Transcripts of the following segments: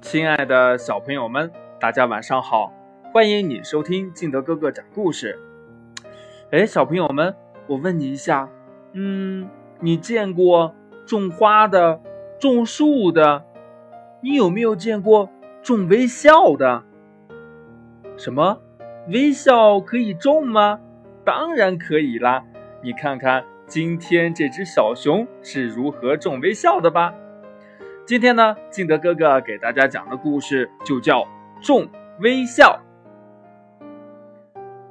亲爱的小朋友们，大家晚上好！欢迎你收听金德哥哥讲故事。哎，小朋友们，我问你一下，嗯，你见过种花的、种树的？你有没有见过种微笑的？什么？微笑可以种吗？当然可以啦！你看看今天这只小熊是如何种微笑的吧。今天呢，敬德哥哥给大家讲的故事就叫《众微笑》。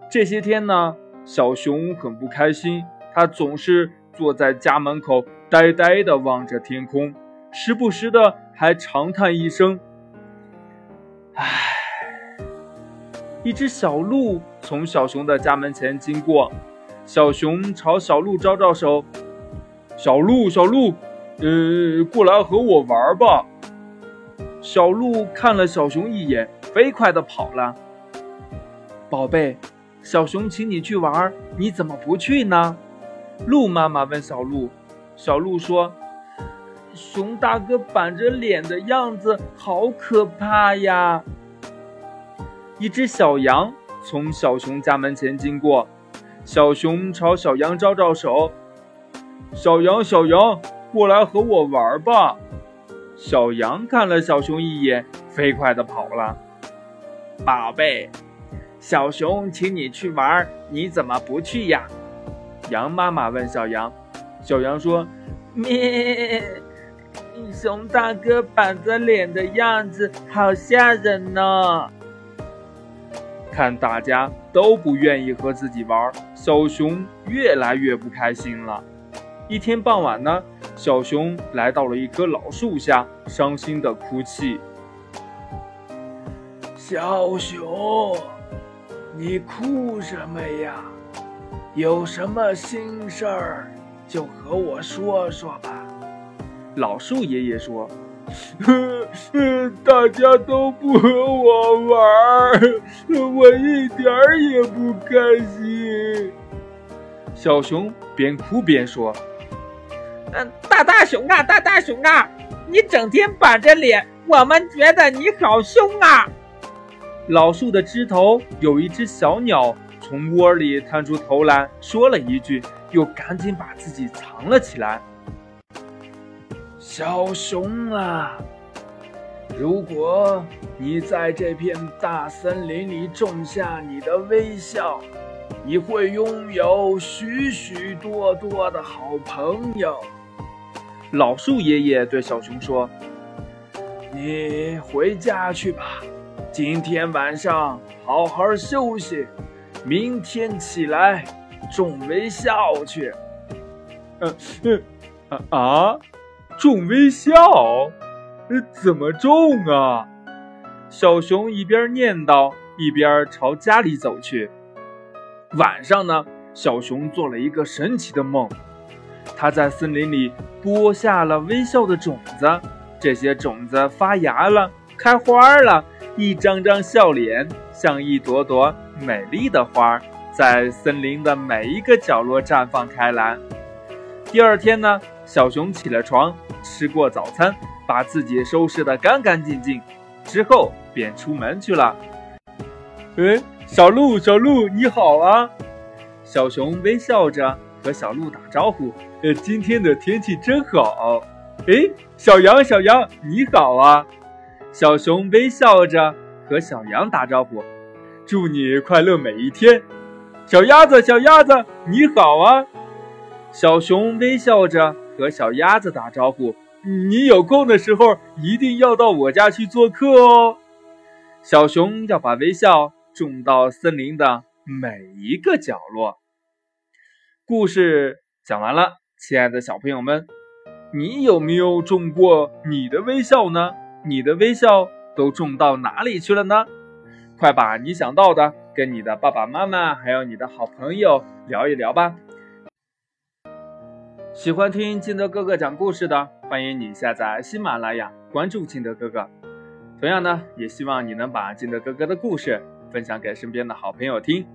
这些天呢，小熊很不开心，他总是坐在家门口呆呆的望着天空，时不时的还长叹一声：“唉。”一只小鹿从小熊的家门前经过，小熊朝小鹿招招手：“小鹿，小鹿。”呃，过来和我玩吧。小鹿看了小熊一眼，飞快地跑了。宝贝，小熊请你去玩，你怎么不去呢？鹿妈妈问小鹿。小鹿说：“熊大哥板着脸的样子好可怕呀。”一只小羊从小熊家门前经过，小熊朝小羊招招手：“小羊，小羊。”过来和我玩吧！小羊看了小熊一眼，飞快地跑了。宝贝，小熊请你去玩，你怎么不去呀？羊妈妈问小羊。小羊说：“咩，熊大哥板着脸的样子好吓人呢。”看大家都不愿意和自己玩，小熊越来越不开心了。一天傍晚呢。小熊来到了一棵老树下，伤心的哭泣。小熊，你哭什么呀？有什么心事儿，就和我说说吧。老树爷爷说：“呵 呵大家都不和我玩儿，我一点儿也不开心。”小熊边哭边说。嗯，大大熊啊，大大熊啊，你整天板着脸，我们觉得你好凶啊！老树的枝头有一只小鸟从窝里探出头来说了一句，又赶紧把自己藏了起来。小熊啊，如果你在这片大森林里种下你的微笑，你会拥有许许多多的好朋友。老树爷爷对小熊说：“你回家去吧，今天晚上好好休息，明天起来种微笑去。”嗯嗯啊啊，种微笑？呃，怎么种啊？小熊一边念叨，一边朝家里走去。晚上呢，小熊做了一个神奇的梦。他在森林里播下了微笑的种子，这些种子发芽了，开花了，一张张笑脸像一朵朵美丽的花，在森林的每一个角落绽放开来。第二天呢，小熊起了床，吃过早餐，把自己收拾得干干净净，之后便出门去了。哎，小鹿，小鹿，你好啊！小熊微笑着和小鹿打招呼。呃，今天的天气真好。哎，小羊，小羊，你好啊！小熊微笑着和小羊打招呼，祝你快乐每一天。小鸭子，小鸭子，你好啊！小熊微笑着和小鸭子打招呼，你有空的时候一定要到我家去做客哦。小熊要把微笑种到森林的每一个角落。故事讲完了。亲爱的小朋友们，你有没有中过你的微笑呢？你的微笑都中到哪里去了呢？快把你想到的跟你的爸爸妈妈还有你的好朋友聊一聊吧。喜欢听金德哥哥讲故事的，欢迎你下载喜马拉雅，关注金德哥哥。同样呢，也希望你能把金德哥哥的故事分享给身边的好朋友听。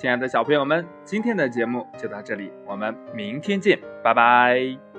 亲爱的小朋友们，今天的节目就到这里，我们明天见，拜拜。